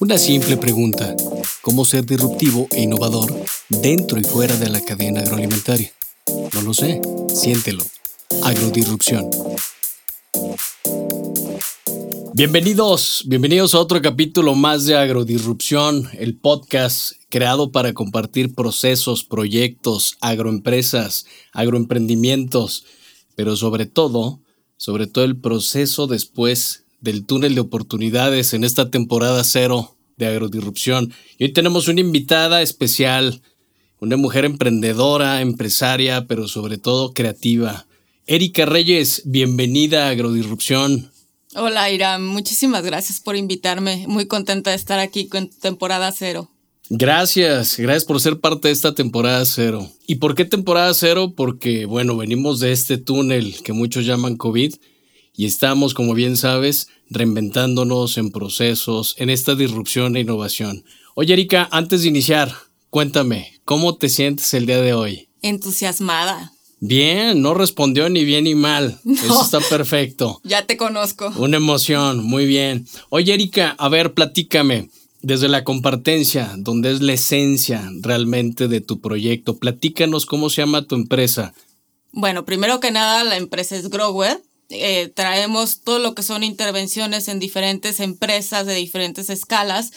Una simple pregunta, ¿cómo ser disruptivo e innovador dentro y fuera de la cadena agroalimentaria? No lo sé, siéntelo. Agrodisrupción. Bienvenidos, bienvenidos a otro capítulo más de Agrodisrupción, el podcast creado para compartir procesos, proyectos, agroempresas, agroemprendimientos, pero sobre todo, sobre todo el proceso después del túnel de oportunidades en esta temporada cero de Agrodisrupción. Y hoy tenemos una invitada especial, una mujer emprendedora, empresaria, pero sobre todo creativa. Erika Reyes, bienvenida a Agrodisrupción. Hola, Ira. Muchísimas gracias por invitarme. Muy contenta de estar aquí con temporada cero. Gracias, gracias por ser parte de esta temporada cero. ¿Y por qué temporada cero? Porque, bueno, venimos de este túnel que muchos llaman COVID y estamos, como bien sabes, reinventándonos en procesos, en esta disrupción e innovación. Oye, Erika, antes de iniciar, cuéntame, ¿cómo te sientes el día de hoy? Entusiasmada. Bien, no respondió ni bien ni mal. Eso está perfecto. Ya te conozco. Una emoción, muy bien. Oye, Erika, a ver, platícame. Desde la compartencia, donde es la esencia realmente de tu proyecto, platícanos cómo se llama tu empresa. Bueno, primero que nada, la empresa es Grower. Eh, traemos todo lo que son intervenciones en diferentes empresas de diferentes escalas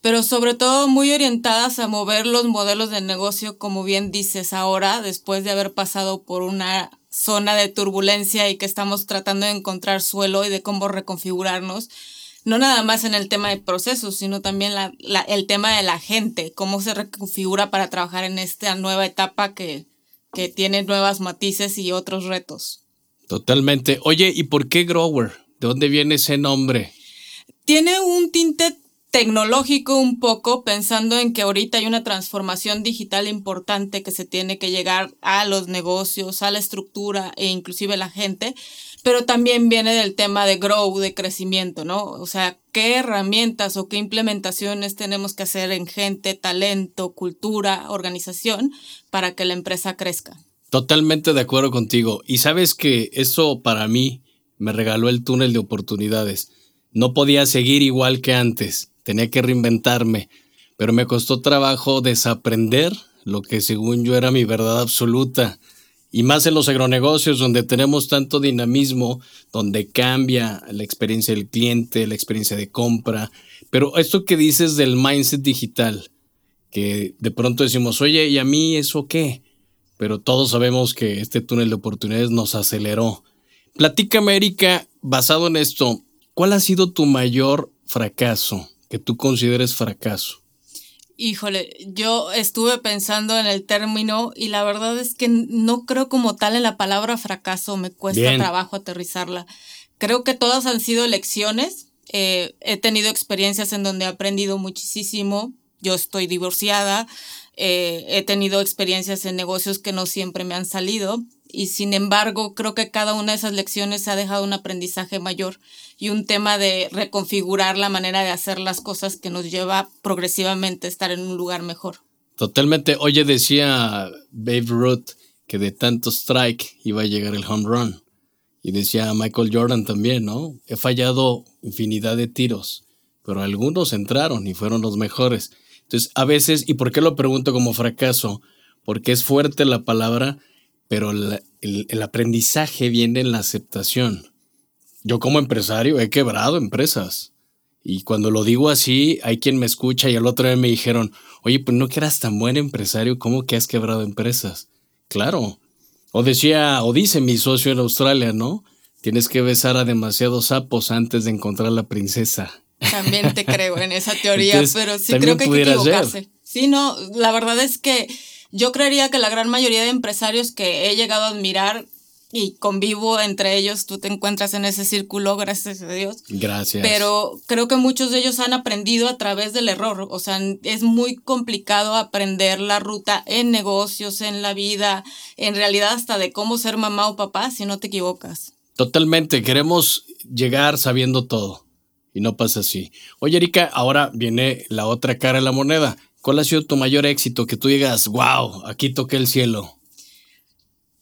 pero sobre todo muy orientadas a mover los modelos de negocio, como bien dices ahora, después de haber pasado por una zona de turbulencia y que estamos tratando de encontrar suelo y de cómo reconfigurarnos, no nada más en el tema de procesos, sino también el tema de la gente, cómo se reconfigura para trabajar en esta nueva etapa que, que tiene nuevas matices y otros retos. Totalmente. Oye, ¿y por qué Grower? ¿De dónde viene ese nombre? Tiene un tinte tecnológico un poco, pensando en que ahorita hay una transformación digital importante que se tiene que llegar a los negocios, a la estructura e inclusive la gente, pero también viene del tema de grow, de crecimiento, ¿no? O sea, qué herramientas o qué implementaciones tenemos que hacer en gente, talento, cultura, organización para que la empresa crezca. Totalmente de acuerdo contigo. Y sabes que eso para mí me regaló el túnel de oportunidades. No podía seguir igual que antes tenía que reinventarme, pero me costó trabajo desaprender lo que según yo era mi verdad absoluta. Y más en los agronegocios donde tenemos tanto dinamismo, donde cambia la experiencia del cliente, la experiencia de compra. Pero esto que dices del mindset digital, que de pronto decimos, oye, ¿y a mí eso qué? Pero todos sabemos que este túnel de oportunidades nos aceleró. Platícame, Erika, basado en esto, ¿cuál ha sido tu mayor fracaso? Que tú consideres fracaso? Híjole, yo estuve pensando en el término y la verdad es que no creo como tal en la palabra fracaso, me cuesta trabajo aterrizarla. Creo que todas han sido lecciones. Eh, he tenido experiencias en donde he aprendido muchísimo. Yo estoy divorciada. Eh, he tenido experiencias en negocios que no siempre me han salido y sin embargo creo que cada una de esas lecciones ha dejado un aprendizaje mayor y un tema de reconfigurar la manera de hacer las cosas que nos lleva progresivamente a estar en un lugar mejor. Totalmente. Oye, decía Babe Ruth que de tanto strike iba a llegar el home run. Y decía Michael Jordan también, ¿no? He fallado infinidad de tiros, pero algunos entraron y fueron los mejores. Entonces, a veces, ¿y por qué lo pregunto como fracaso? Porque es fuerte la palabra, pero el, aprendizaje viene en la aceptación. Yo como empresario he quebrado empresas. Y cuando lo digo así, hay quien me escucha y al otro día me dijeron, oye, pues no que eras tan buen empresario, ¿cómo que has quebrado empresas? Claro. O decía, o dice mi socio en Australia, ¿no? Tienes que besar a demasiados sapos antes de encontrar a la princesa. También te creo en esa teoría, pero sí creo que hay que equivocarse. Sí, no, la verdad es que yo creería que la gran mayoría de empresarios que he llegado a admirar y convivo entre ellos, tú te encuentras en ese círculo, gracias a Dios. Gracias. Pero creo que muchos de ellos han aprendido a través del error. O sea, es muy complicado aprender la ruta en negocios, en la vida, en realidad hasta de cómo ser mamá o papá si no te equivocas. Totalmente, queremos llegar sabiendo todo y no pasa así. Oye, Erika, ahora viene la otra cara de la moneda. ¿Cuál ha sido tu mayor éxito? Que tú digas, wow, aquí toqué el cielo.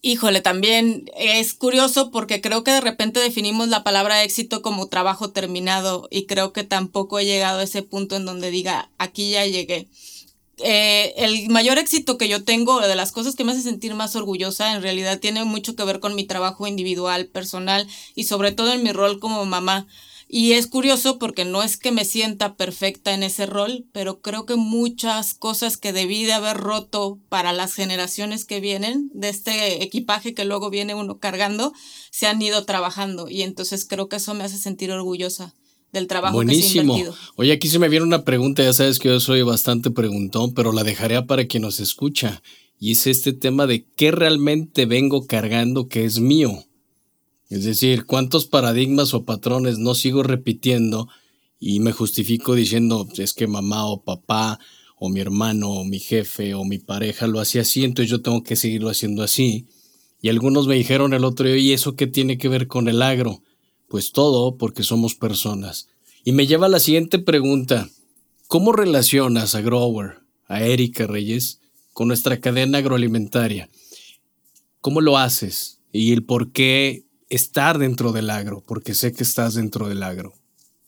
Híjole, también es curioso porque creo que de repente definimos la palabra éxito como trabajo terminado y creo que tampoco he llegado a ese punto en donde diga, aquí ya llegué. Eh, el mayor éxito que yo tengo, de las cosas que me hace sentir más orgullosa, en realidad tiene mucho que ver con mi trabajo individual, personal y sobre todo en mi rol como mamá. Y es curioso porque no es que me sienta perfecta en ese rol, pero creo que muchas cosas que debí de haber roto para las generaciones que vienen, de este equipaje que luego viene uno cargando, se han ido trabajando. Y entonces creo que eso me hace sentir orgullosa del trabajo que se ha invertido. Oye, aquí se me viene una pregunta, ya sabes que yo soy bastante preguntón, pero la dejaré para quien nos escucha. Y es este tema de qué realmente vengo cargando que es mío. Es decir, cuántos paradigmas o patrones no sigo repitiendo y me justifico diciendo es que mamá o papá o mi hermano o mi jefe o mi pareja lo hacía así, entonces yo tengo que seguirlo haciendo así. Y algunos me dijeron el otro día, ¿y eso qué tiene que ver con el agro? Pues todo porque somos personas. Y me lleva a la siguiente pregunta. ¿Cómo relacionas a Grower, a Erika Reyes, con nuestra cadena agroalimentaria? ¿Cómo lo haces? Y el por qué estar dentro del agro, porque sé que estás dentro del agro.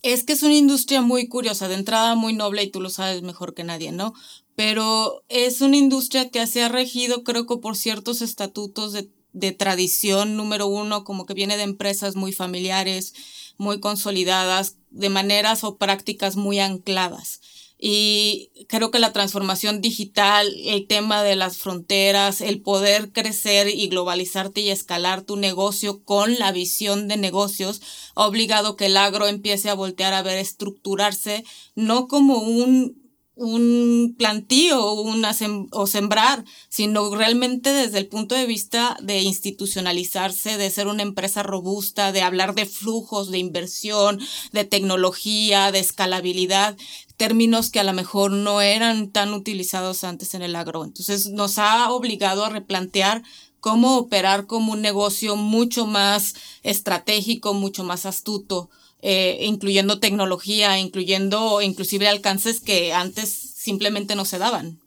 Es que es una industria muy curiosa, de entrada muy noble y tú lo sabes mejor que nadie, ¿no? Pero es una industria que se ha regido, creo que por ciertos estatutos de, de tradición, número uno, como que viene de empresas muy familiares, muy consolidadas, de maneras o prácticas muy ancladas. Y creo que la transformación digital, el tema de las fronteras, el poder crecer y globalizarte y escalar tu negocio con la visión de negocios, ha obligado que el agro empiece a voltear a ver estructurarse no como un un plantío una o sembrar, sino realmente desde el punto de vista de institucionalizarse, de ser una empresa robusta, de hablar de flujos, de inversión, de tecnología, de escalabilidad, términos que a lo mejor no eran tan utilizados antes en el agro. Entonces nos ha obligado a replantear cómo operar como un negocio mucho más estratégico, mucho más astuto, eh, incluyendo tecnología, incluyendo inclusive alcances que antes simplemente no se daban.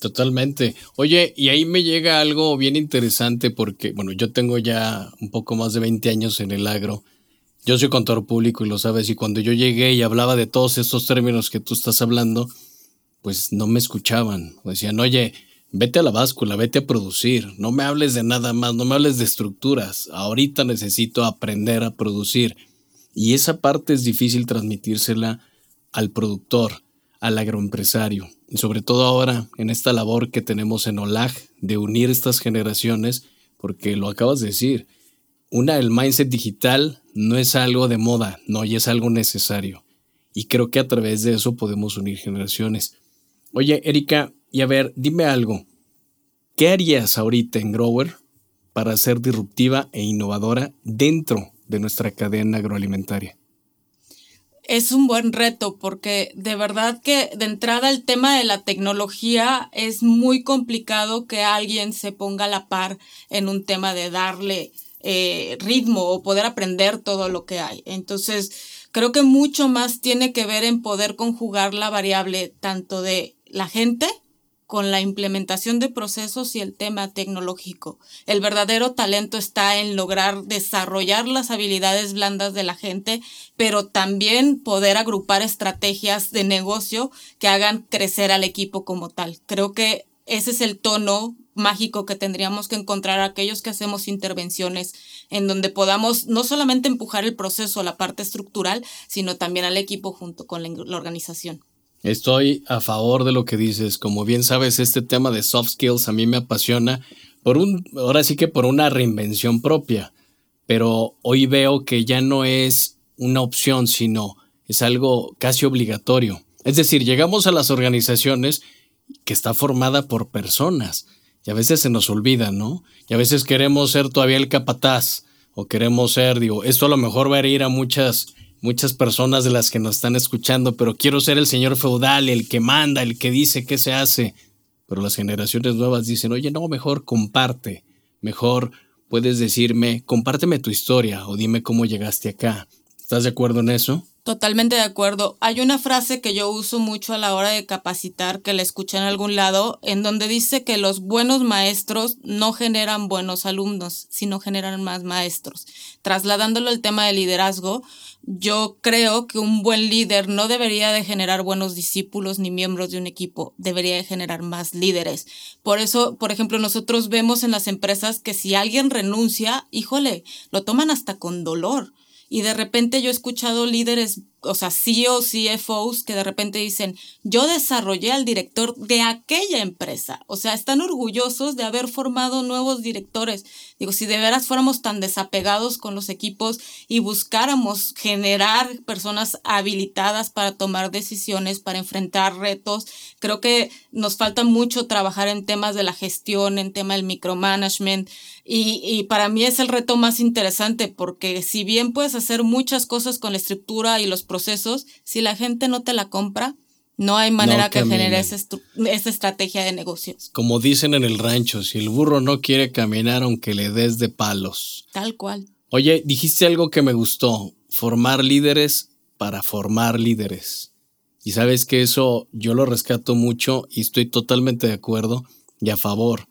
Totalmente. Oye, y ahí me llega algo bien interesante porque, bueno, yo tengo ya un poco más de 20 años en el agro yo soy contador público y lo sabes, y cuando yo llegué y hablaba de todos estos términos que tú estás hablando, pues no me escuchaban. Decían, oye, vete a la báscula, vete a producir, no me hables de nada más, no me hables de estructuras, ahorita necesito aprender a producir. Y esa parte es difícil transmitírsela al productor, al agroempresario, y sobre todo ahora en esta labor que tenemos en OLAG de unir estas generaciones, porque lo acabas de decir, una, el mindset digital no es algo de moda, no, y es algo necesario. Y creo que a través de eso podemos unir generaciones. Oye, Erika, y a ver, dime algo. ¿Qué harías ahorita en Grower para ser disruptiva e innovadora dentro de nuestra cadena agroalimentaria? Es un buen reto porque de verdad que de entrada el tema de la tecnología es muy complicado que alguien se ponga a la par en un tema de darle eh, ritmo o poder aprender todo lo que hay. Entonces, creo que mucho más tiene que ver en poder conjugar la variable tanto de la gente con la implementación de procesos y el tema tecnológico. El verdadero talento está en lograr desarrollar las habilidades blandas de la gente, pero también poder agrupar estrategias de negocio que hagan crecer al equipo como tal. Creo que ese es el tono mágico que tendríamos que encontrar aquellos que hacemos intervenciones en donde podamos no solamente empujar el proceso, la parte estructural, sino también al equipo junto con la, organización. Estoy a favor de lo que dices. Como bien sabes, este tema de soft skills a mí me apasiona por un, ahora sí que por una reinvención propia. Pero hoy veo que ya no es una opción, sino es algo casi obligatorio. Es decir, llegamos a las organizaciones que está formada por personas y a veces se nos olvida, ¿no? Y a veces queremos ser todavía el capataz o queremos ser, digo, esto a lo mejor va a ir a muchas, muchas personas de las que nos están escuchando, pero quiero ser el señor feudal, el que manda, el que dice qué se hace. Pero las generaciones nuevas dicen, oye, no, mejor comparte, mejor puedes decirme, compárteme tu historia o dime cómo llegaste acá. ¿Estás de acuerdo en eso? Totalmente de acuerdo. Hay una frase que yo uso mucho a la hora de capacitar, que la escuché en algún lado, en donde dice que los buenos maestros no generan buenos alumnos, sino generan más maestros. Trasladándolo al tema de liderazgo, yo creo que un buen líder no debería de generar buenos discípulos ni miembros de un equipo, debería de generar más líderes. Por eso, por ejemplo, nosotros vemos en las empresas que si alguien renuncia, híjole, lo toman hasta con dolor. Y de repente yo he escuchado líderes o sea, CEOs, CFOs que de repente dicen, yo desarrollé al director de aquella empresa. O sea, están orgullosos de haber formado nuevos directores. Digo, si de veras fuéramos tan desapegados con los equipos y buscáramos generar personas habilitadas para tomar decisiones, para enfrentar retos, creo que nos falta mucho trabajar en temas de la gestión, en tema del micromanagement. Y, y para mí es el reto más interesante porque si bien puedes hacer muchas cosas con la estructura y los procesos, si la gente no te la compra, no hay manera que genere esa, esa, estrategia de negocios. Como dicen en el rancho, si el burro no quiere caminar aunque le des de palos. Tal cual. Oye, dijiste algo que me gustó, formar líderes para formar líderes. Y sabes que eso yo lo rescato mucho y estoy totalmente de acuerdo y a favor.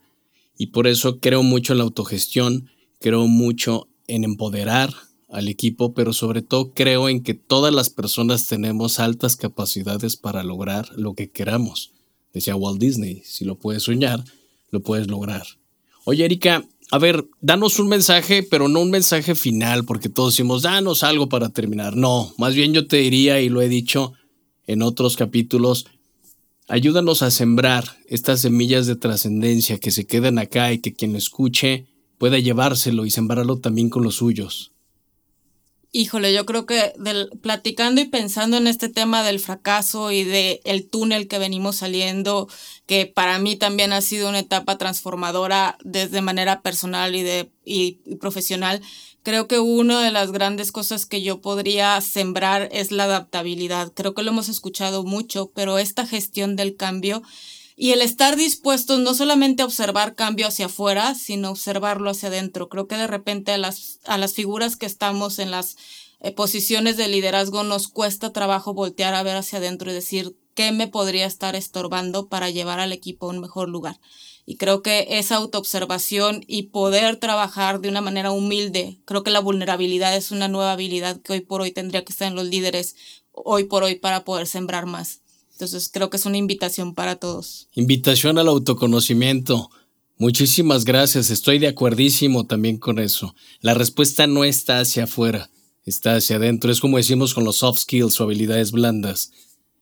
Y por eso creo mucho en la autogestión, creo mucho en empoderar al equipo, pero sobre todo creo en que todas las personas tenemos altas capacidades para lograr lo que queramos. Decía Walt Disney, si lo puedes soñar, lo puedes lograr. Oye, Erika, a ver, danos un mensaje, pero no un mensaje final, porque todos decimos, danos algo para terminar. No, más bien yo te diría, y lo he dicho en otros capítulos, ayúdanos a sembrar estas semillas de trascendencia que se quedan acá y que quien escuche pueda llevárselo y sembrarlo también con los suyos. Híjole, yo creo que platicando y pensando en este tema del fracaso y del el túnel que venimos saliendo, que para mí también ha sido una etapa transformadora desde manera personal y, de, y, profesional, creo que una de las grandes cosas que yo podría sembrar es la adaptabilidad. Creo que lo hemos escuchado mucho, pero esta gestión del cambio y el estar dispuestos no solamente a observar cambio hacia afuera, sino observarlo hacia adentro. Creo que de repente a las, a las figuras que estamos en las eh, posiciones de liderazgo nos cuesta trabajo voltear a ver hacia adentro y decir qué me podría estar estorbando para llevar al equipo a un mejor lugar. Y creo que esa autoobservación y poder trabajar de una manera humilde, creo que la vulnerabilidad es una nueva habilidad que hoy por hoy tendría que estar en los líderes, hoy por hoy, para poder sembrar más. Entonces creo que es una invitación para todos. Invitación al autoconocimiento. Muchísimas gracias, estoy de acuerdísimo también con eso. La respuesta no está hacia afuera, está hacia adentro. Es como decimos con los soft skills o habilidades blandas.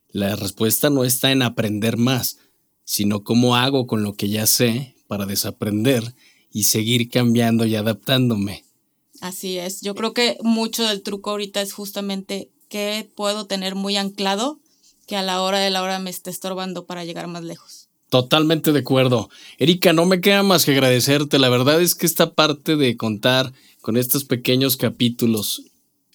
La respuesta no está en aprender más, sino cómo hago con lo que ya sé para desaprender y seguir cambiando y adaptándome. Así es, yo creo que mucho del truco ahorita es justamente qué puedo tener muy anclado que a la hora de la hora me esté estorbando para llegar más lejos. Totalmente de acuerdo. Erika, no me queda más que agradecerte. La verdad es que esta parte de contar con estos pequeños capítulos,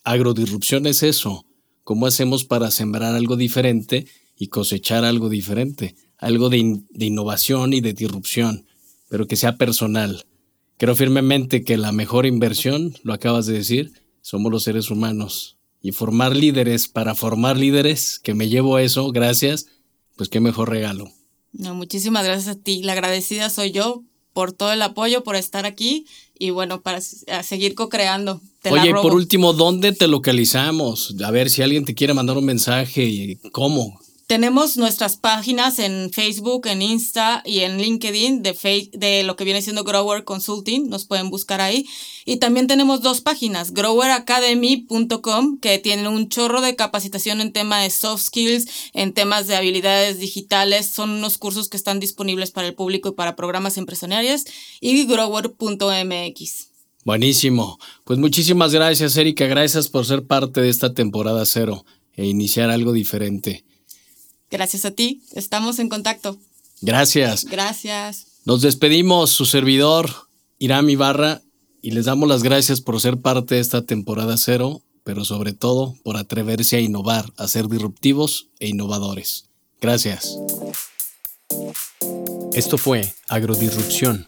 agrodisrupción es eso. ¿Cómo hacemos para sembrar algo diferente y cosechar algo diferente? Algo de, de innovación y de disrupción, pero que sea personal. Creo firmemente que la mejor inversión, lo acabas de decir, somos los seres humanos y formar líderes para formar líderes, que me llevo eso, gracias, pues qué mejor regalo. No, muchísimas gracias a ti. La agradecida soy yo por todo el apoyo, por estar aquí y bueno, para seguir co-creando. Oye, por último, ¿dónde te localizamos? A ver si alguien te quiere mandar un mensaje y cómo. Tenemos nuestras páginas en Facebook, en Insta y en LinkedIn de, de lo que viene siendo Grower Consulting. Nos pueden buscar ahí. Y también tenemos dos páginas, groweracademy.com, que tiene un chorro de capacitación en tema de soft skills, en temas de habilidades digitales. Son unos cursos que están disponibles para el público y para programas empresariales. Y grower.mx. Buenísimo. Pues muchísimas gracias, Erika. Gracias por ser parte de esta temporada cero e iniciar algo diferente. Gracias a ti, estamos en contacto. Gracias. Gracias. Nos despedimos, su servidor, Irán Ibarra, y les damos las gracias por ser parte de esta temporada cero, pero sobre todo por atreverse a innovar, a ser disruptivos e innovadores. Gracias. Esto fue Agrodisrupción.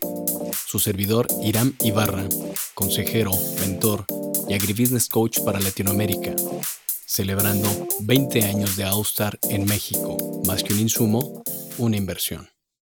Su servidor Irán Ibarra, consejero, mentor y agribusiness coach para Latinoamérica. Celebrando 20 años de Austar en México, más que un insumo, una inversión.